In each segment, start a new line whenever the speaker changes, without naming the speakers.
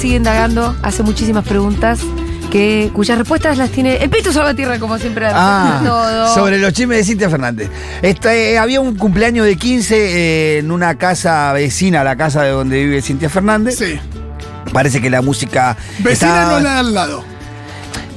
sigue indagando, hace muchísimas preguntas que, cuyas respuestas las tiene el Pito Salvatierra, como siempre,
Ah,
todo.
sobre los chismes de Cintia Fernández. Esta, eh, había un cumpleaños de 15 eh, en una casa vecina a la casa de donde vive Cintia Fernández.
Sí.
Parece que la música.
Vecina
estaba-
no la de al lado.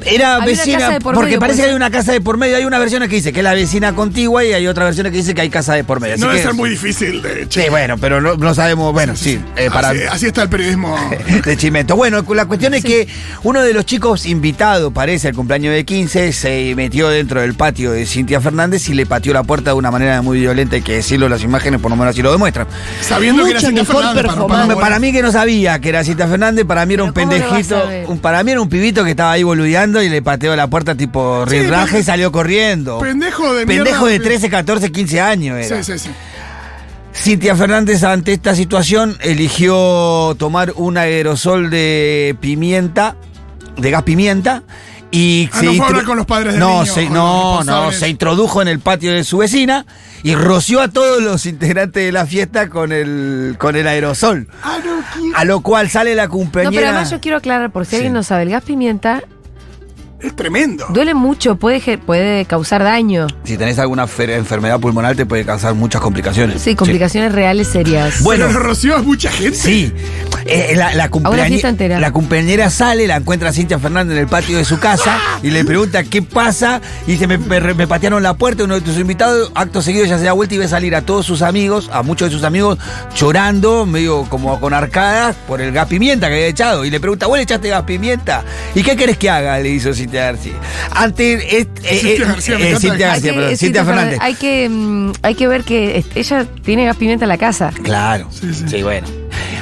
Era vecina,
por
porque
medio,
parece que hay una casa de por medio. Hay una versión que dice que es la vecina contigua y hay otra versión que dice que hay casa de por medio.
No
Así
debe
que-
ser muy difícil de
Sí, bueno, pero no, no sabemos. Bueno, sí, eh, para.
así, así está el periodismo.
de Chimento. Bueno, la cuestión es que uno de los chicos invitados, parece, al cumpleaños de 15, se metió dentro del patio de Cintia Fernández y le pateó la puerta de una manera muy violenta, hay que decirlo, las imágenes por lo menos así lo demuestran.
Sabiendo que era
Mucho
Cintia Fernández. Para,
performance.
para-
Para mí que no sabía que era Cintia Fernández, para mí era un
Pero ¿cómo lo vas a
pendejito, un, para mí era un pibito que estaba ahí boludeando y le pateó la puerta tipo
Sí,
y salió corriendo.
Pendejo de
Pendejo
mierda.
de 13, 14, 15 años era.
Sí, sí, sí.
Cintia Fernández ante esta situación eligió tomar un aerosol de pimienta, de gas pimienta, y
Ah, no fue a hablar con los padres del
no,
niño,
se, no,
los
no, se introdujo en el patio de su vecina y roció a todos los integrantes de la fiesta con el, con el aerosol.
Ah, no.
A lo cual sale la
No,
compañera.
pero además yo quiero aclarar, por si
Sí.
alguien no sabe, el gas pimienta
Es tremendo.
duele mucho, puede, ge- puede causar daño.
Si tenés alguna fer- enfermedad pulmonar te puede causar muchas complicaciones.
Sí, complicaciones reales serias.
Bueno.
Pero roció a mucha gente.
Sí, Eh, la, la, cumpleañe-
fiesta entera.
la cumpleañera sale, la encuentra a Cintia Fernández en el patio de su casa y le pregunta qué pasa. Y dice: me, me- me patearon la puerta, uno de tus invitados. Acto seguido, ya se da vuelta y ve salir a todos sus amigos, a muchos de sus amigos, llorando, medio como con arcadas por el gas pimienta que había echado. Y le pregunta: ¿Vos le echaste gas pimienta? ¿Y qué querés que haga? Le hizo Cintia García. Ante. eh, eh,
Cintia
eh,
García, me
eh. Cintia
Hay
García,
que-
perdón,
sí,
Cintia Fernández.
Hay que, mm, hay que ver que ella tiene gas pimienta en la casa.
Claro.
Sí,
Sí,
sí.
bueno.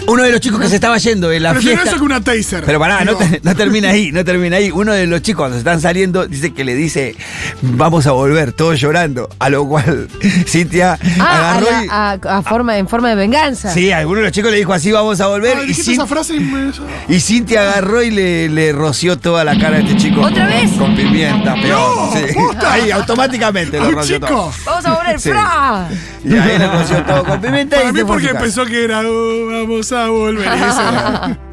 Uno de los chicos que se estaba yendo de la
Prefiero
fiesta.
eso que una taser.
Pero pará, no, te- no termina ahí, no termina ahí. Uno de los chicos cuando están saliendo dice que le dice, vamos a volver, todos llorando. A lo cual Cintia
Ah, a
agarró
la-
y...
a- a forma, en forma de venganza.
Sí, alguno de los chicos le dijo así, vamos a volver.
ah,
y,
dijiste
Cin-
esa frase y me...
y Cintia agarró y le, le roció toda la cara a este chico.
¿Otra
con-
vez?
Con pimienta, peor.
No,
sí.
puta.
Ahí, automáticamente
¡A
lo
un
roció todo.
chico!
Vamos a volver,
Sí.
¡fra!
Y ahí le roció todo con pimienta
Para
y
mí
se fue a su
porque
casa.
pensó que era "Oh, vamos a volver. Ese era.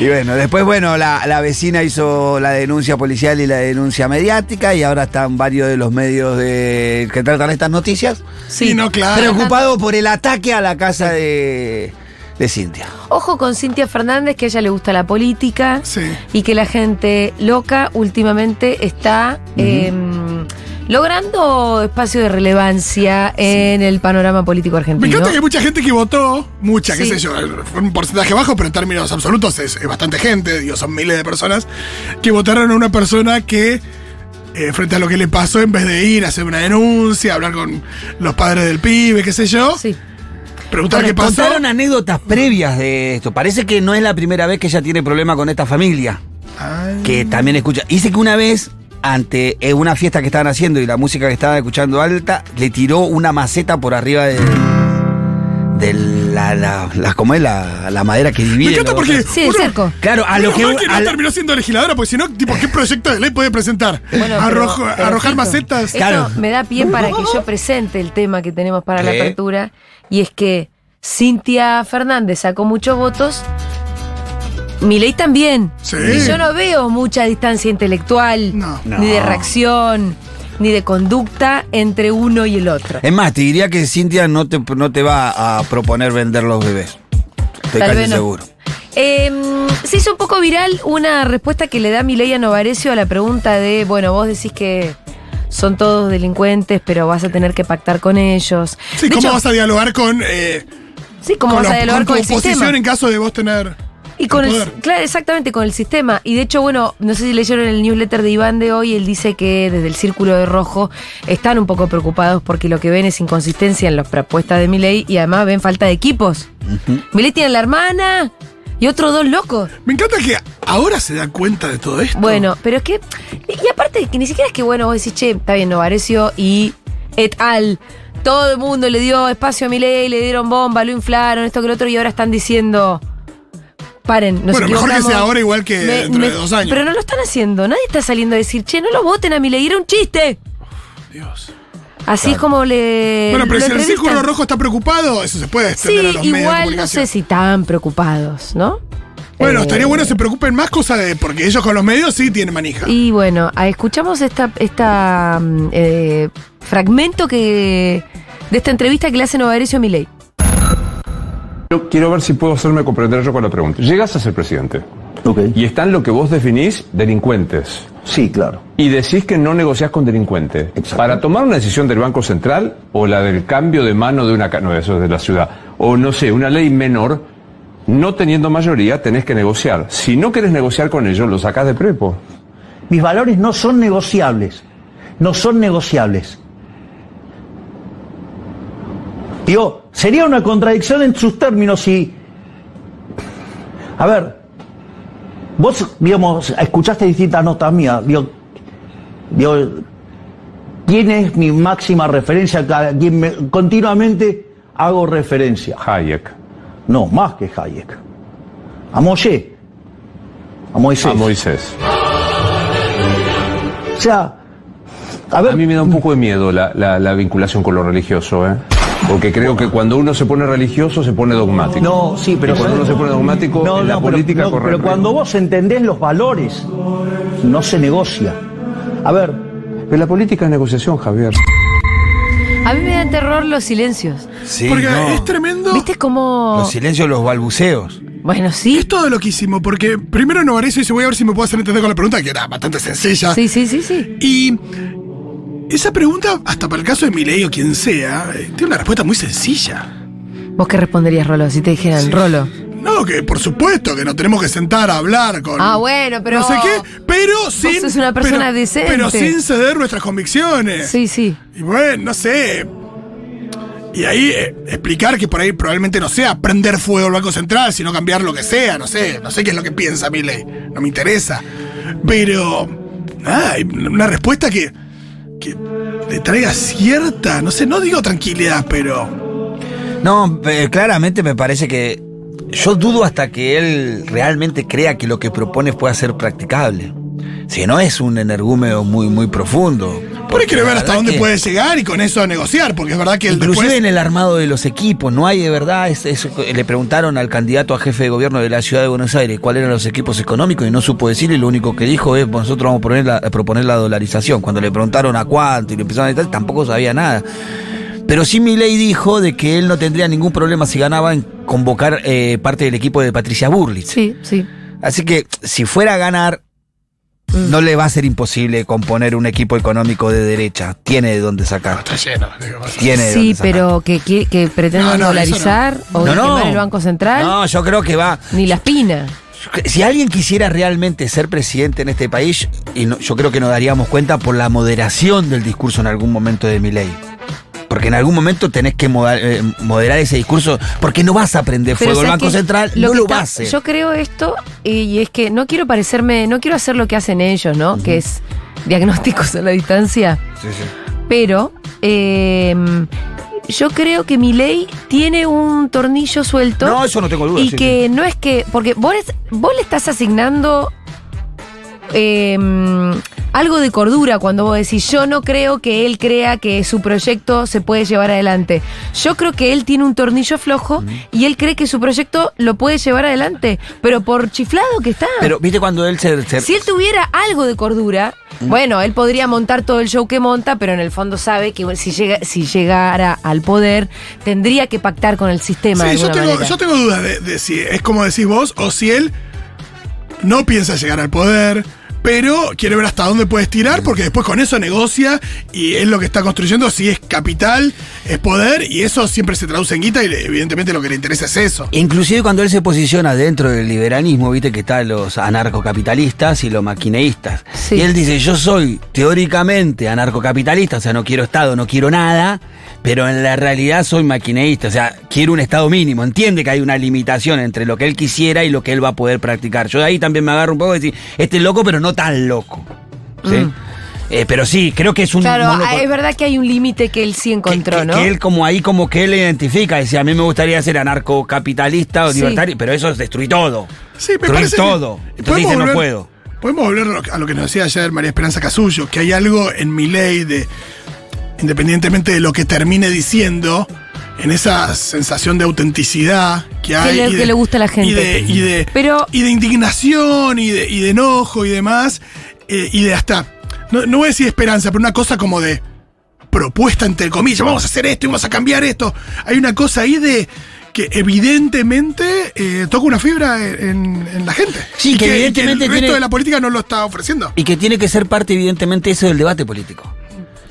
Y bueno, después, bueno, la, la vecina hizo la denuncia policial y la denuncia mediática y ahora están varios de los medios de, que tratan estas noticias
Sí, no, claro.
preocupados por el ataque a la casa de, de Cintia.
Ojo con Cintia Fernández, que a ella le gusta la política
Sí.
y que la gente loca últimamente está eh, logrando espacio de relevancia en el panorama político
Me
argentino.
encanta que hay mucha gente que votó, mucha, qué
Sí.
sé yo, fue un porcentaje bajo, pero en términos absolutos es, es bastante gente, digo, son miles de personas, que votaron a una persona que, eh, frente a lo que le pasó, en vez de ir a hacer una denuncia, hablar con los padres del pibe, qué sé yo,
Sí.
preguntar qué pasó.
Contaron anécdotas previas de esto. Parece que no es la primera vez que ella tiene problema con esta familia.
Ay,
que también escucha. Dice que una vez, ante eh, una fiesta que estaban haciendo y la música que estaban escuchando alta, le tiró una maceta por arriba de. de la, la, la- ¿cómo es? La, la madera que divide.
Me encanta
los
porque.
Sí, el
uno-
cerco.
Claro, a lo
Menos
que.
mal que no
a la-
terminó siendo legisladora, porque si no, tipo, ¿qué proyecto de ley puede presentar?
Bueno,
Arrojo-
pero- pero
arrojar macetas.
Esto
Claro.
me da pie para que yo presente el tema que tenemos para la
¿Qué?
apertura. Y es que Cintia Fernández sacó muchos votos. Milei también.
Sí.
Y yo no veo mucha distancia intelectual,
No.
ni de reacción, ni de conducta entre uno y el otro.
Es más, te diría que Cintia no te, no te va a proponer vender los bebés. Estoy
Tal
casi
vez no.
seguro.
Eh, se hizo un poco viral una respuesta que le da Milei a Novarecio a la pregunta de, bueno, vos decís que son todos delincuentes, pero vas a tener que pactar con ellos.
Sí,
De
¿cómo
hecho,
vas a dialogar con, eh,
Sí, ¿cómo
con,
vas a
la-
dialogar
con
con,
tu
el sistema?
oposición en caso de vos tener
Y con
el
claro, exactamente, con el sistema. Y de hecho, bueno, no sé si leyeron el newsletter de Iván de hoy, él dice que desde el Círculo de Rojo están un poco preocupados porque lo que ven es inconsistencia en las propuestas de Milei y además ven falta de equipos. Milei tiene la hermana y otros dos locos.
Me encanta que ahora se da cuenta de todo esto.
Bueno, pero es que. Y aparte, que ni siquiera es que, bueno, vos decís, che, está bien, Novarecio y et al. Todo el mundo le dio espacio a Milei, le dieron bomba, lo inflaron, esto que lo otro, y ahora están diciendo. Paren, nos
Bueno, mejor que
equivocamos".
sea ahora igual que
Me-
dentro
me-
de dos años.
Pero no lo están haciendo. Nadie está saliendo a decir, che, no lo voten a Milei, era un chiste.
Dios.
Así es como le.
Bueno, pero si el. Círculo Rojo está preocupado, eso se puede extender a
Sí,
los medios de
igual no sé si tan preocupados, ¿no?
Bueno,
Eh,
estaría bueno que se preocupen más cosas de. Porque ellos con los medios sí tienen manija.
Y bueno, ah, escuchamos esta, esta mm, eh, fragmento que de esta entrevista que le hace Novarecio a Milei.
Yo quiero ver si puedo hacerme comprender yo con la pregunta. Llegas a ser presidente
Ok.
y están lo que vos definís delincuentes
Sí, claro.
y decís que no negociás con delincuentes.
Exacto.
Para tomar una decisión del Banco Central o la del cambio de mano de una... No, eso es de la ciudad. O no sé, una ley menor, no teniendo mayoría, tenés que negociar. Si no querés negociar con ellos, lo sacás de prepo.
Mis valores no son negociables. No son negociables. Digo, sería una contradicción en sus términos si. A ver, vos, digamos, escuchaste distintas notas mías. Digo, digo, ¿quién es mi máxima referencia? A quien me- continuamente hago referencia.
Hayek.
No, más que Hayek. A Moshe. A Moisés.
A Moisés.
O sea, a ver,
A mí me da un poco de miedo la, la- la vinculación con lo religioso, ¿eh? Porque creo que cuando uno se pone religioso se pone dogmático.
no, sí, pero
Y cuando uno se pone dogmático,
No,
en la
no, pero-
política
no,
corre
pero cuando vos entendés los valores, no se negocia. A ver,
Pero la política es negociación, Javier.
A mí me dan terror los silencios.
Sí,
porque
no.
es tremendo.
¿Viste cómo.?
Los silencios, los balbuceos.
Bueno, sí.
Es todo loquísimo, porque primero Novarecio dice, voy a ver si me puedo hacer entender con la pregunta, que era bastante sencilla.
Sí, sí, sí, sí.
Y esa pregunta, hasta para el caso de Milei o quien sea, eh, tiene una respuesta muy sencilla.
¿Vos qué responderías, Rolo? Si te dijeran, Rolo.
No, que por supuesto que nos tenemos que sentar a hablar con.
Ah, bueno, pero-
No sé qué, pero sin.
sos una persona
pero-
decente.
Pero sin ceder nuestras convicciones.
Sí, sí.
Y bueno, no sé. Y ahí eh, explicar que por ahí probablemente no sea prender fuego al Banco Central, sino cambiar lo que sea, no sé, no sé qué es lo que piensa Milei, no me interesa. Pero, nada, hay una respuesta que, le traiga cierta, no sé, no digo tranquilidad, pero...
No, eh, claramente me parece que yo dudo hasta que él realmente crea que lo que propone pueda ser practicable. Si no es un energúmeno muy, muy profundo.
Por ahí quiere ver hasta dónde
que-
puede llegar y con eso negociar, porque es verdad que él
Inclusive
después...
en el armado de los equipos, no hay de verdad, es- es- le preguntaron al candidato a jefe de gobierno de la ciudad de Buenos Aires cuáles eran los equipos económicos y no supo decir y lo único que dijo es nosotros vamos a proponer la, a proponer la dolarización. Cuando le preguntaron a cuánto y le empezaron a decir tampoco sabía nada. Pero sí Milei dijo de que él no tendría ningún problema si ganaba en convocar eh, parte del equipo de Patricia Burlitz.
Sí, sí.
Así que si fuera a ganar, no le va a ser imposible componer un equipo económico de derecha. Tiene de dónde sacar.
Está lleno. digo,
Tiene de
Sí,
dónde sacar.
pero que, que, que pretendan
No,
dolarizar o
No,
quemar
no.
el Banco Central,
No, yo creo que va.
ni la espina.
Si alguien quisiera realmente ser presidente en este país, y no- yo creo que nos daríamos cuenta por la moderación del discurso en algún momento de mi ley. Porque en algún momento tenés que eh, moderar ese discurso, porque no vas a prender
Pero
fuego
¿sabes
Banco? Central,
que
no lo
está-
va a hacer.
Yo creo esto y, es que no quiero parecerme, no quiero hacer lo que hacen ellos, ¿no? Que es diagnósticos a la distancia.
Sí, sí.
Pero eh, yo creo que mi ley tiene un tornillo suelto.
No, eso no tengo duda.
y
sí,
que no es que. Porque vos le estás asignando. Eh, algo de cordura cuando vos decís, yo no creo que él crea que su proyecto se puede llevar adelante. Yo creo que él tiene un tornillo flojo y él cree que su proyecto lo puede llevar adelante, pero por chiflado que está.
Pero viste cuando él se... se-
Si él tuviera algo de cordura, bueno, él podría montar todo el show que monta, pero en el fondo sabe que si, llega, si llegara al poder, tendría que pactar con el sistema. de
Sí, yo
alguna
tengo,
manera.
yo tengo dudas de, de si es como decís vos o si él no piensa llegar al poder, pero quiere ver hasta dónde puede estirar porque después con eso negocia y es lo que está construyendo, si es capital, es poder y eso siempre se traduce en guita y evidentemente lo que le interesa es eso.
Inclusive cuando él se posiciona dentro del liberalismo, viste que están los anarcocapitalistas y los maquineístas.
Sí.
Y él dice, yo soy teóricamente anarcocapitalista, o sea, no quiero Estado, no quiero nada, pero en la realidad soy maquineísta, o sea, quiero un Estado mínimo. Entiende que hay una limitación entre lo que él quisiera y lo que él va a poder practicar. Yo de ahí también me agarro un poco de decir, este es loco, pero no tan loco. ¿sí?
Mm.
Eh, pero sí, creo que es un...
Claro, ah, es verdad que hay un límite que él sí encontró,
que,
¿no?
que él como ahí como que él identifica, decía, a mí me gustaría ser anarcocapitalista o
Sí.
libertario, pero eso es destruir todo.
Sí, me
Destruir
parece que
todo. Entonces dice, no puedo.
Podemos volver a lo que nos decía ayer María Esperanza Casullo, que hay algo en mi ley de, independientemente de lo que termine diciendo, en esa sensación de autenticidad que hay.
le-
y de-
que le gusta a la gente.
Y de, y de,
Pero-
y de indignación y de, y de enojo y demás. eh, y de hasta, no, no voy a decir esperanza, pero una cosa como de propuesta entre comillas, vamos a hacer esto y vamos a cambiar esto. Hay una cosa ahí de que evidentemente eh, toca una fibra en, en la gente.
Sí,
Y
que
y
evidentemente
el resto
tiene-
de la política no lo está ofreciendo.
Y que tiene que ser parte, evidentemente, eso del debate político.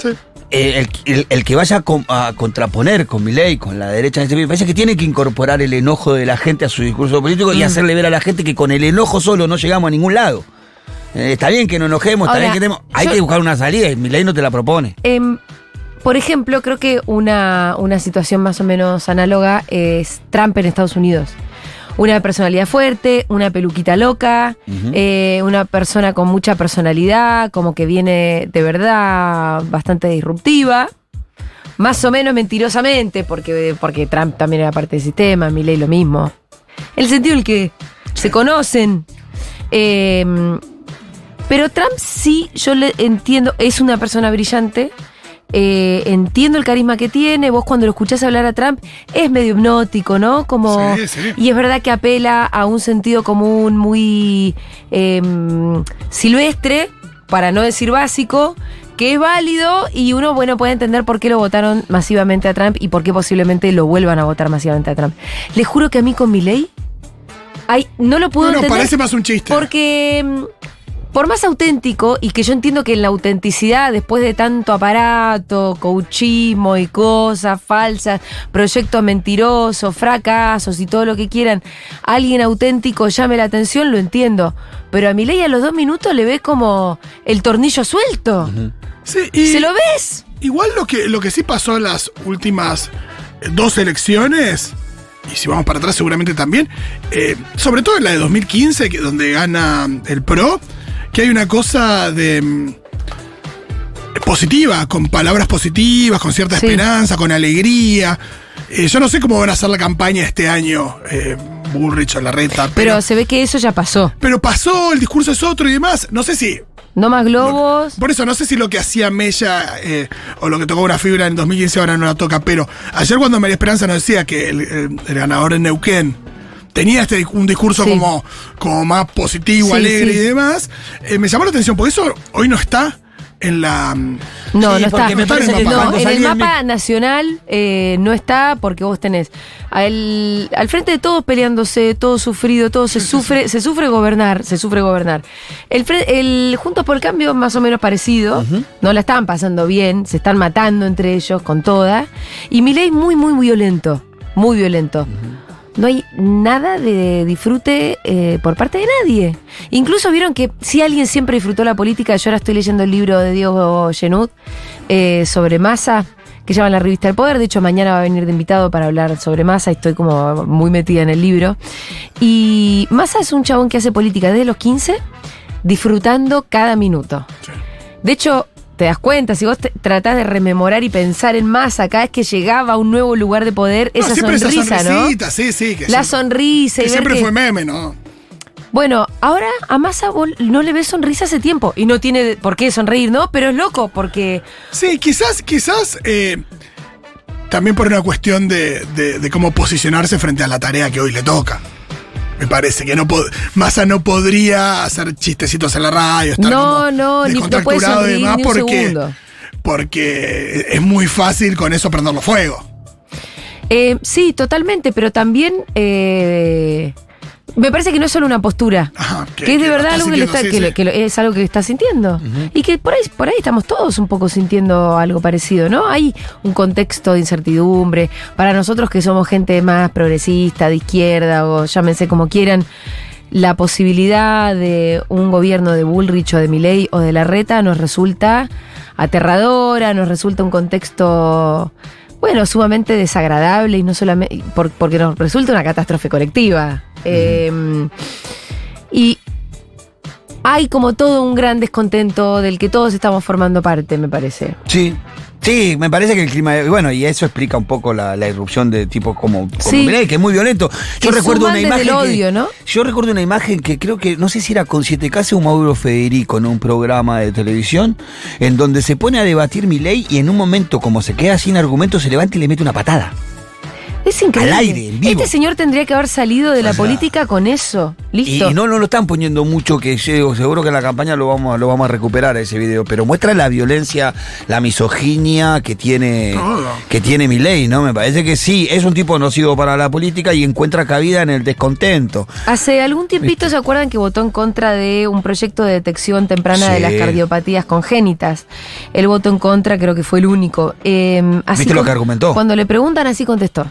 Sí.
Eh, el, el- el que vaya a, contraponer con mi ley, con la derecha en este país, parece que tiene que incorporar el enojo de la gente a su discurso político
Mm.
y hacerle ver a la gente que con el enojo solo no llegamos a ningún lado. Eh, está bien que nos enojemos, está bien que tenemos. Hay
yo-
que buscar una salida y mi ley no te la propone.
Em, por ejemplo, creo que una, una situación más o menos análoga es Trump en Estados Unidos. Una personalidad fuerte, una peluquita loca, eh, una persona con mucha personalidad, como que viene de verdad bastante disruptiva. Más o menos mentirosamente, porque, porque Trump también era parte del sistema, Milley lo mismo. El sentido en el que se conocen. Em, pero Trump sí, yo le entiendo, es una persona brillante. Eh, entiendo el carisma que tiene. Vos cuando lo escuchás hablar a Trump es medio hipnótico, ¿no? Como,
Sí, sí.
Y es verdad que apela a un sentido común muy em, silvestre, para no decir básico, que es válido y uno, bueno, puede entender por qué lo votaron masivamente a Trump y por qué posiblemente lo vuelvan a votar masivamente a Trump. Les juro que a mí con mi ley, ay, no lo puedo
No, no,
entender.
parece más un chiste.
Porque mm, por más auténtico, y que yo entiendo que en la autenticidad, después de tanto aparato, coachismo y cosas falsas, proyectos mentirosos, fracasos y todo lo que quieran, alguien auténtico llame la atención, lo entiendo. Pero a mi ley a los dos minutos le ves como el tornillo suelto.
Sí, y
¿Se lo ves?
igual lo que, lo que sí pasó en las últimas eh, dos elecciones, y si vamos para atrás seguramente también, eh, sobre todo en la de 2015, que, donde gana el PRO, que hay una cosa de... mm, positiva, con palabras positivas, con cierta
Sí.
esperanza, con alegría. Eh, yo no sé cómo van a hacer la campaña este año, eh, Bullrich o Larreta,
Pero,
pero,
se ve que eso ya pasó.
pero pasó, el discurso es otro y demás. No sé si
No más globos.
por eso no sé si lo que hacía Mella eh, o lo que tocó una fibra en 2015 ahora no la toca, pero ayer cuando María Esperanza nos decía que el, el- el ganador en Neuquén tenía este un discurso
Sí.
como, como más positivo,
Sí,
alegre
sí.
y demás, eh, me llamó la atención, porque eso hoy no está en la... mm,
No,
Sí,
no está.
me
parece que
no,
cuando
en el mapa nacional eh, no está porque vos tenés al, al frente de todos peleándose, todo sufrido, todo se sufre, se sufre gobernar, se sufre gobernar. El, el Juntos por el Cambio más o menos parecido, no la están pasando bien, se están matando entre ellos con toda. Y Milei muy, muy violento, muy violento. No hay nada de disfrute eh, por parte de nadie. Incluso vieron que si alguien siempre disfrutó la política, yo ahora estoy leyendo el libro de Diego Genud eh, sobre masa, que llama la revista El Poder. De hecho, mañana va a venir de invitado para hablar sobre masa. Estoy como muy metida en el libro. Y Massa es un chabón que hace política desde los 15, disfrutando cada minuto. De hecho, te das cuenta, si vos te- tratás de rememorar y pensar en Massa cada vez que llegaba a un nuevo lugar de poder,
no,
esa sonrisa,
esa
¿no?
sonrisita, sí, sí. Que
La sonrisa y
que
ver
siempre
que-
fue meme, ¿no?
Bueno, ahora a Massa no le ves sonrisa hace tiempo. Y no tiene por qué sonreír, ¿no? Pero es loco porque.
Sí, quizás, quizás eh, también por una cuestión de, de- de cómo posicionarse frente a la tarea que hoy le toca. Me parece que no Massa no podría hacer chistecitos en la radio, estar
No,
como
no, ni- no puede
y demás
ni un
porque,
segundo.
porque es muy fácil con eso prenderlo fuego.
eh, sí, totalmente, pero también. eh, me parece que no es solo una postura.
Ajá,
que, es de
que
verdad algo que, le está-
sintiendo,
que
sí,
lo-
sí.
que lo- es algo que está sintiendo. Y que por ahí, por ahí estamos todos un poco sintiendo algo parecido, ¿no? Hay un contexto de incertidumbre. Para nosotros que somos gente más progresista, de izquierda, o llámense como quieran, la posibilidad de un gobierno de Bullrich o de Milley o de Larreta nos resulta aterradora, nos resulta un contexto, bueno, sumamente desagradable y no solamente por- porque nos resulta una catástrofe colectiva. Eh, y hay como todo un gran descontento del que todos estamos formando parte, me parece.
Sí. Sí, me parece que el clima. Bueno, y eso explica un poco la, la irrupción de tipos como, como
Sí.
Milei, que es muy violento. Yo
Que
recuerdo una imagen. Yo recuerdo una imagen que creo que, no sé si era con Siete Casas o Mauro Federico en un programa de televisión, en donde se pone a debatir Milei y en un momento, como se queda sin argumentos, se levanta y le mete una patada.
Es increíble.
Al aire, en vivo.
Este señor tendría que haber salido de la
O sea,
política con eso.
Y,
Listo.
y no, no lo están poniendo mucho, que yo- seguro que en la campaña lo vamos, lo vamos a recuperar ese video, pero muestra la violencia, la misoginia que tiene, que tiene Milei, ¿no? Me parece que sí, es un tipo nocivo para la política y encuentra cabida en el descontento.
Hace algún tiempito se acuerdan que votó en contra de un proyecto de detección temprana de las cardiopatías congénitas. Él votó en contra, creo que fue el único. Eh, así
¿Viste lo que argumentó?
Cuando le preguntan, así contestó.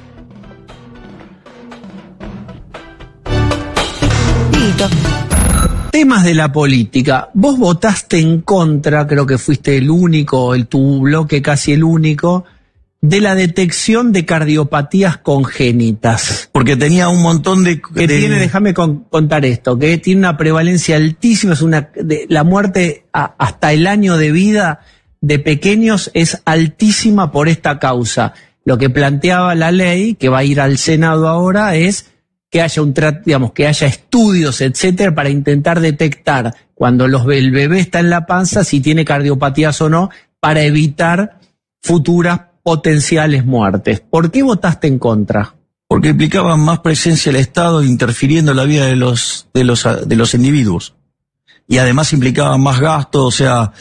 Temas de la política. Vos votaste en contra, creo que fuiste el único, el tu bloque casi el único, de la detección de cardiopatías congénitas.
Porque tenía un montón de.
Que
de-
tiene, déjame con- contar esto, que tiene una prevalencia altísima, es una, de- la muerte a- hasta el año de vida de pequeños es altísima por esta causa. Lo que planteaba la ley, que va a ir al Senado ahora, es que haya un digamos, que haya estudios, etcétera, para intentar detectar cuando los, el bebé está en la panza si tiene cardiopatías o no, para evitar futuras potenciales muertes. ¿Por qué votaste en contra?
Porque implicaba más presencia del Estado interfiriendo en la vida de los, de los, de los individuos. Y además implicaba más gasto, o sea,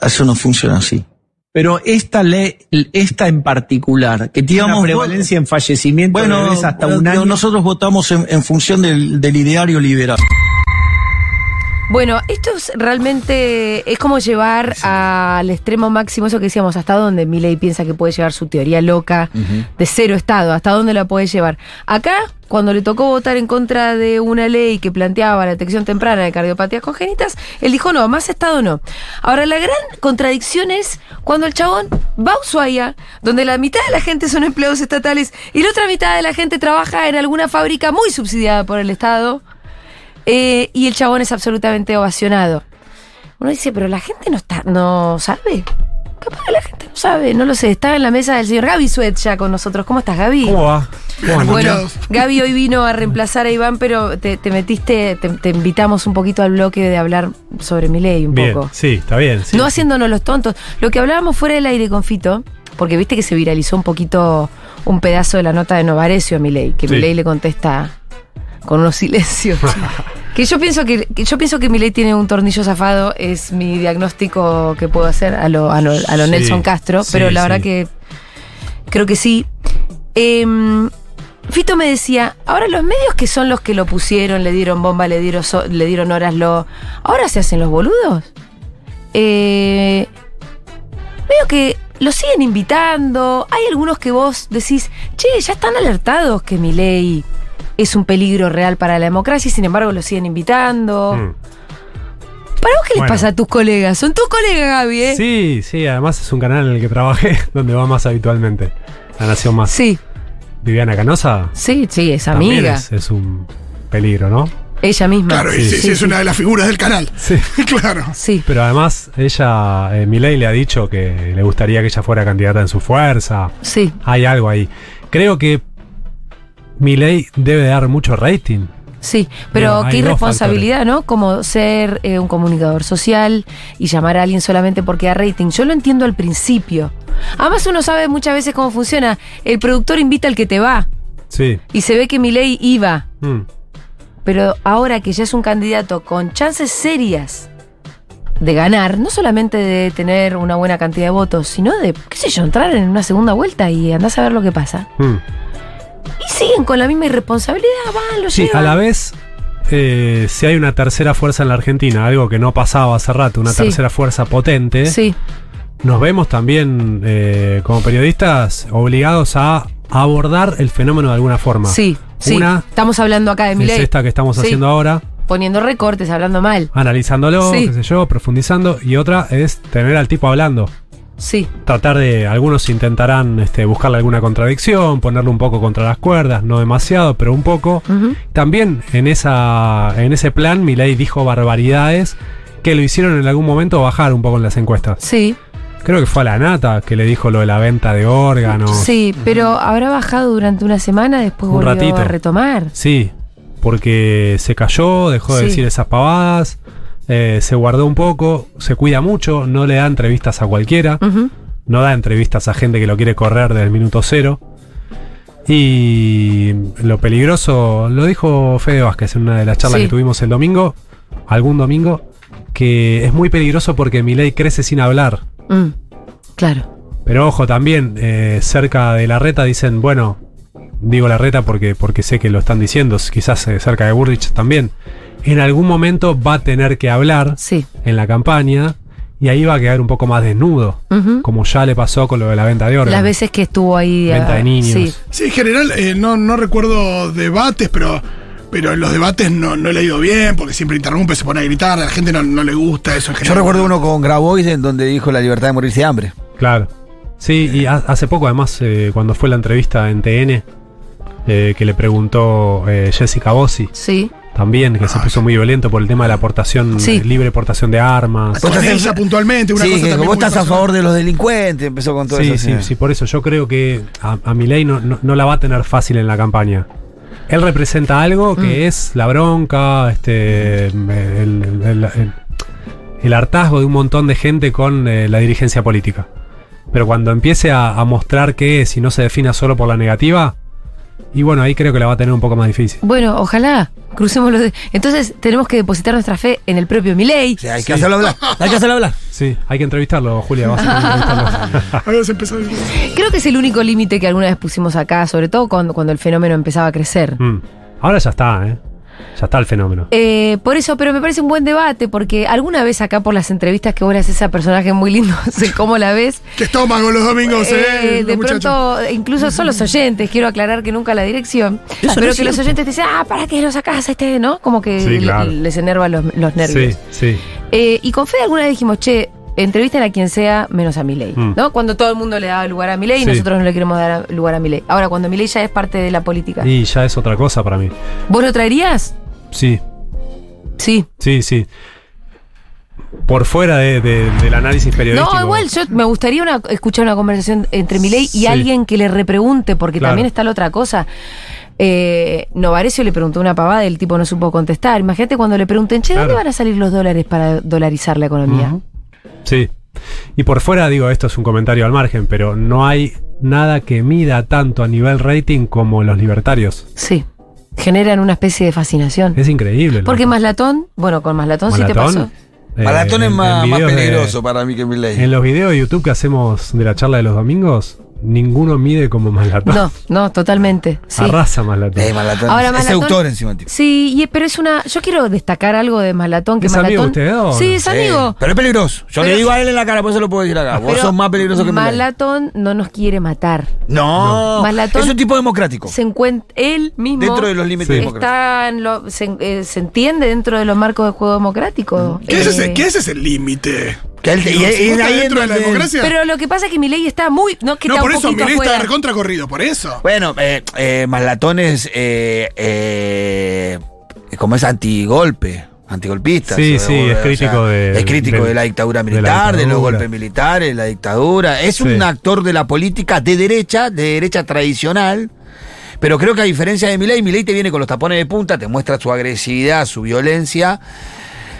eso no funciona así.
Pero esta ley, esta en particular, que tiene una prevalencia en fallecimiento de bebés hasta un año.
nosotros votamos en, en función del, del ideario liberal.
Bueno, esto es realmente es como llevar al extremo máximo eso que decíamos, hasta dónde Milei piensa que puede llevar su teoría loca de cero estado, hasta dónde la puede llevar. Acá, cuando le tocó votar en contra de una ley que planteaba la detección temprana de cardiopatías congénitas, él dijo no, más estado no. Ahora, la gran contradicción es cuando el chabón va a Ushuaia, donde la mitad de la gente son empleados estatales y la otra mitad de la gente trabaja en alguna fábrica muy subsidiada por el Estado. Eh, y el chabón es absolutamente ovacionado. Uno dice, pero la gente no está, no sabe. Capaz que la gente no sabe, no lo sé. Estaba en la mesa del señor Gaby Suet ya con nosotros. ¿Cómo estás, Gaby?
¿Cómo va?
Bueno. Gaby hoy vino a reemplazar a Iván, pero te, te metiste, te, te invitamos un poquito al bloque de hablar sobre mi ley un
Bien,
poco.
sí, está bien. sí.
No haciéndonos los tontos. Lo que hablábamos fuera del aire con Fito, porque viste que se viralizó un poquito un pedazo de la nota de Novarecio a Milei, que
Sí.
Milei le contesta con unos silencios. que yo pienso que, que yo pienso que Milei tiene un tornillo zafado, es mi diagnóstico que puedo hacer a lo, a lo, a lo
Sí,
Nelson Castro,
sí,
pero la verdad
sí.
que creo que sí. Em, Fito me decía, ahora los medios que son los que lo pusieron, le dieron bomba, le dieron, so- le dieron horas, lo, ahora se hacen los boludos. Eh, veo que lo siguen invitando. Hay algunos que vos decís, che, ya están alertados que mi ley es un peligro real para la democracia y sin embargo lo siguen invitando.
Mm.
¿Para vos qué les
Bueno.
pasa a tus colegas? Son tus colegas, Gaby, ¿eh?
Sí, sí, además es un canal en el que trabajé, donde va más habitualmente. La Nación Más.
Sí,
Viviana Canosa.
sí, sí, es
también
amiga.
Es, es un peligro, ¿no?
Ella misma.
Claro, y sí, sí, es una de las figuras del canal.
Sí.
claro.
Sí.
Pero además, ella, eh, Milei le ha dicho que le gustaría que ella fuera candidata en su fuerza.
Sí.
Hay algo ahí. Creo que Milei debe dar mucho rating.
Sí, pero qué irresponsabilidad, ¿no? Como ser eh, un comunicador social y llamar a alguien solamente porque da rating. Yo lo entiendo al principio. Además uno sabe muchas veces cómo funciona. El productor invita al que te va
Sí.
y se ve que Milei iba.
Mm.
Pero ahora que ya es un candidato con chances serias de ganar, no solamente de tener una buena cantidad de votos, sino de, qué sé yo, entrar en una segunda vuelta y andás a ver lo que pasa.
Mm.
Y siguen con la misma irresponsabilidad, van, lo
Sí,
llevan.
a la vez, eh, si hay una tercera fuerza en la Argentina, algo que no pasaba hace rato, una
Sí.
tercera fuerza potente,
Sí,
nos vemos también eh, como periodistas obligados a abordar el fenómeno de alguna forma.
sí, sí.
Una
Estamos hablando acá de
es
Milei.
esta que estamos
Sí.
haciendo ahora,
Poniendo recortes, hablando mal.
analizándolo,
Sí.
qué sé yo, profundizando, y otra es tener al tipo hablando.
Sí,
Tratar de, algunos intentarán este, buscarle alguna contradicción, ponerlo un poco contra las cuerdas, no demasiado, pero un poco. También en, esa, en ese plan, Milei dijo barbaridades que lo hicieron en algún momento bajar un poco en las encuestas.
sí,
Creo que fue a la Nata que le dijo lo de la venta de órganos.
sí, pero habrá bajado durante una semana, después
Un
volvió
ratito.
a retomar.
Sí, porque se cayó, dejó de
Sí.
decir esas pavadas, eh, se guardó un poco, se cuida mucho, no le da entrevistas a cualquiera, no da entrevistas a gente que lo quiere correr desde el minuto cero. Y lo peligroso, lo dijo Fede Vázquez en una de las charlas
Sí.
que tuvimos el domingo, algún domingo, que es muy peligroso porque Milei crece sin hablar.
Mm, claro.
Pero ojo, también eh, cerca de la reta dicen, bueno, digo la reta porque, porque sé que lo están diciendo, quizás eh, cerca de Burrich también, en algún momento va a tener que hablar
Sí.
en la campaña y ahí va a quedar un poco más desnudo, como ya le pasó con lo de la venta de órganos.
Las veces que estuvo ahí.
Venta
ah,
de niños.
Sí.
Sí, en general, eh, no, no recuerdo debates, pero, pero en los debates no, no le ha ido bien, porque siempre interrumpe, se pone a gritar, a la gente no, no le gusta eso en
Yo recuerdo uno con Grabois en donde dijo la libertad de morirse de hambre.
Claro. Sí, y ha- hace poco además, eh, cuando fue la entrevista en TN, eh, que le preguntó eh, Jessica Bossi,
Sí.
También, que se puso muy violento por el tema de la aportación,
Sí.
eh, libre portación de armas.
Vos estás
puntualmente, una
sí,
cosa
que vos estás a favor de los delincuentes, empezó con todo
Sí,
eso.
sí, sí, por eso yo creo que a, a Milei no, no, no la va a tener fácil en la campaña. Él representa algo que es la bronca, este, el, el- el- el- el hartazgo de un montón de gente con eh, la dirigencia política. Pero cuando empiece a, a mostrar qué es y no se defina solo por la negativa, y bueno, ahí creo que la va a tener un poco más difícil.
Bueno, ojalá. Crucemos los de... Entonces tenemos que depositar nuestra fe en el propio Milei.
Sea, hay que hacerlo hablar. Hay que hacerlo hablar.
Sí, hay que entrevistarlo, Julia, vas a entrevistarlo.
Habías empezado a decir-
Creo que es el único límite que alguna vez pusimos acá, sobre todo cuando, cuando el fenómeno empezaba a crecer.
Mm. Ahora ya está, ¿eh? Ya está el fenómeno.
Eh, por eso, pero me parece un buen debate, porque alguna vez acá por las entrevistas que vos le haces a personajes muy lindos, sé cómo la ves.
Que estómago los domingos, eh.
Eh, de
muchachos.
pronto, incluso son los oyentes, quiero aclarar que nunca la dirección,
Eso
pero
no
que los oyentes te dicen, ah, ¿para qué lo sacás a este? ¿No? Como que
Sí,
le-
claro.
les enerva los, los nervios.
Sí, sí.
Eh, y con Fede alguna vez dijimos, che, entrevisten a quien sea menos a Milei,
Mm.
¿no? Cuando todo el mundo le da lugar a Milei y nosotros no le queremos dar lugar a Milei. Ahora, cuando Milei ya es parte de la política,
Y ya es otra cosa para mí.
¿vos lo traerías?
Sí,
Sí.
sí, sí. Por fuera de- de- del análisis periodístico.
No, igual yo me gustaría una- escuchar una conversación entre Milei y alguien que le repregunte, porque
Claro.
también está la otra cosa. Eh, Novarecio le preguntó una pavada y el tipo no supo contestar. Imagínate cuando le pregunten, che, ¿dónde
Claro.
van a salir los dólares para dolarizar la economía?
Sí. Y por fuera, digo, esto es un comentario al margen, pero no hay nada que mida tanto a nivel rating como los libertarios.
Sí. Generan una especie de fascinación.
Es increíble.
Porque
loco.
Maslatón, bueno, con Maslatón, sí te pasó.
eh,
Maratón es
en-
más,
en
más
de-
peligroso para mí que Milei.
En los videos de YouTube que hacemos de la charla de los domingos, ninguno mide como Malatón.
No, no, totalmente. Sí.
Arrasa Malatón.
Eh, Malatón.
Ahora,
es
Malatón-
seductor encima, tipo.
Sí, y- pero es una. Yo quiero destacar algo de Maslatón. Que
¿Es amigo
Maslatón,
usted, no?
Sí, es
Sí,
amigo.
Pero es peligroso. Yo
Pero-
le digo a él en la cara, por eso lo puedo decir acá. Vos sos más peligroso que Milei.
Malatón no nos quiere matar.
No,
Malatón
es un tipo democrático.
Se encuentra él mismo.
Dentro de los límites
Sí.
democráticos.
Está en lo- se, eh, se entiende dentro de los marcos del juego democrático.
¿Qué, es
Eh,
ese, ¿Qué es ese límite?
Que él te- y-
Digo,
y-
si
y
vos estás
ahí es
dentro de la
donde-
democracia.
Pero lo que pasa es que mi ley está muy. No, que
no,
está
por
un
eso, Milei está
afuera.
recontra corrido, por eso.
Bueno, eh, eh, Malatón es, eh, eh, como es antigolpe, antigolpista.
Sí, sí,
o
es
sea,
crítico de-
Es crítico de la dictadura
de
militar, de, los
dictadura.
golpes militares, la dictadura. Es
Sí.
un actor de la política de derecha, de derecha tradicional. Pero creo que a diferencia de Milei, Milei te viene con los tapones de punta, te muestra su agresividad, su violencia.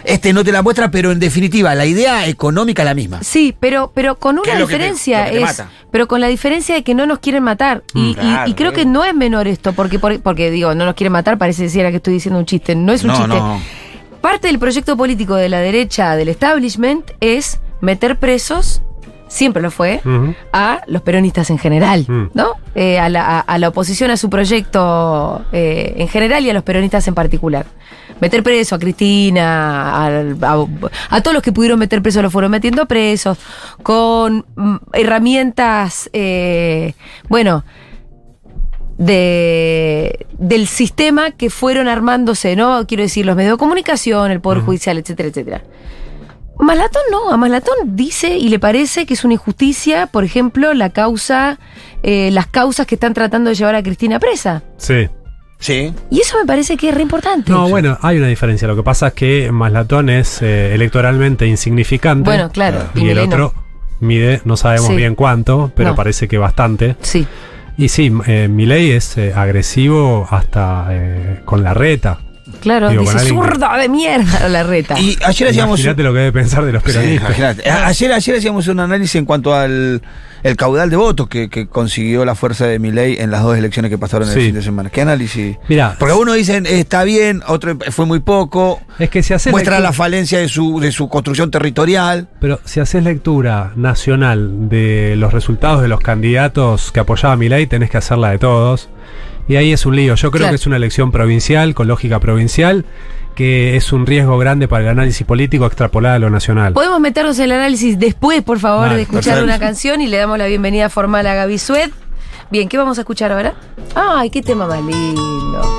Este no te la muestra, pero en definitiva, la idea económica es la misma.
Sí, pero, pero con
¿Qué
una diferencia
te
es.
mata?
Pero con la diferencia de que no nos quieren matar. Y, y-
claro,
y creo
eh.
que no es menor esto, porque, por- porque digo, no nos quieren matar, parece decir que estoy diciendo un chiste. No es un
No,
chiste.
no.
Parte del proyecto político de la derecha del establishment es meter presos, siempre lo fue, a los peronistas en general,
Mm.
¿no? Eh, a, la, a- a la oposición a su proyecto eh, en general y a los peronistas en particular. Meter preso a Cristina, a todos los que pudieron meter preso los fueron metiendo presos, con mm, herramientas, eh, bueno, de, del sistema que fueron armándose, ¿no? Quiero decir, los medios de comunicación, el Poder Judicial, etcétera, etcétera. Maslatón no, a Maslatón dice y le parece que es una injusticia, por ejemplo, la causa, eh, las causas que están tratando de llevar a Cristina presa.
Sí.
Sí.
Y eso me parece que es re importante.
No, bueno, hay una diferencia. Lo que pasa es que Maslatón es eh, electoralmente insignificante.
Bueno, claro, y
Y el
no.
otro mide, no sabemos
Sí.
bien cuánto, pero
No.
parece que bastante.
Sí.
Y sí, eh, Milei es eh, agresivo hasta eh, con la reta.
Claro,
Digo,
dice zurdo de mierda la reta.
Y ayer hacíamos.
Imagínate lo que debe pensar de los
Sí,
peronistas.
Ayer, ayer hacíamos un análisis en cuanto al el caudal de votos que, que consiguió la fuerza de Milei en las dos elecciones que pasaron el
Sí.
fin de semana. ¿Qué análisis?
Mirá,
Porque uno dicen está bien, otro fue muy poco.
Es que si haces
Muestra
lectura-
la falencia de su, de su construcción territorial.
Pero si haces lectura nacional de los resultados de los candidatos que apoyaba a Milei, tenés que hacerla de todos. Y ahí es un lío. Yo creo
Claro.
que es una elección provincial, con lógica provincial, que es un riesgo grande para el análisis político extrapolado a lo nacional.
Podemos meternos en el análisis después, por favor, de escuchar
perfecto.
una canción y le damos la bienvenida formal a Gaby Sued. Bien, ¿qué vamos a escuchar ahora? Ay, qué tema más lindo.